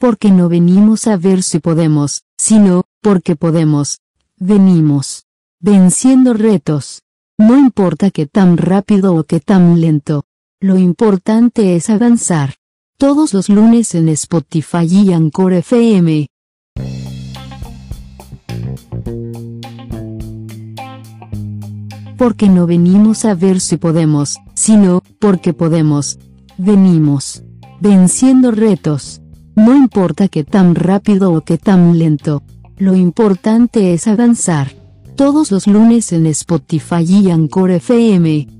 porque no venimos a ver si podemos, sino, porque podemos. Venimos. Venciendo retos. No importa que tan rápido o que tan lento. Lo importante es avanzar. Todos los lunes en Spotify y Anchor FM. Porque no venimos a ver si podemos, sino, porque podemos. Venimos. Venciendo retos. No importa que tan rápido o que tan lento. Lo importante es avanzar. Todos los lunes en Spotify y Anchor FM.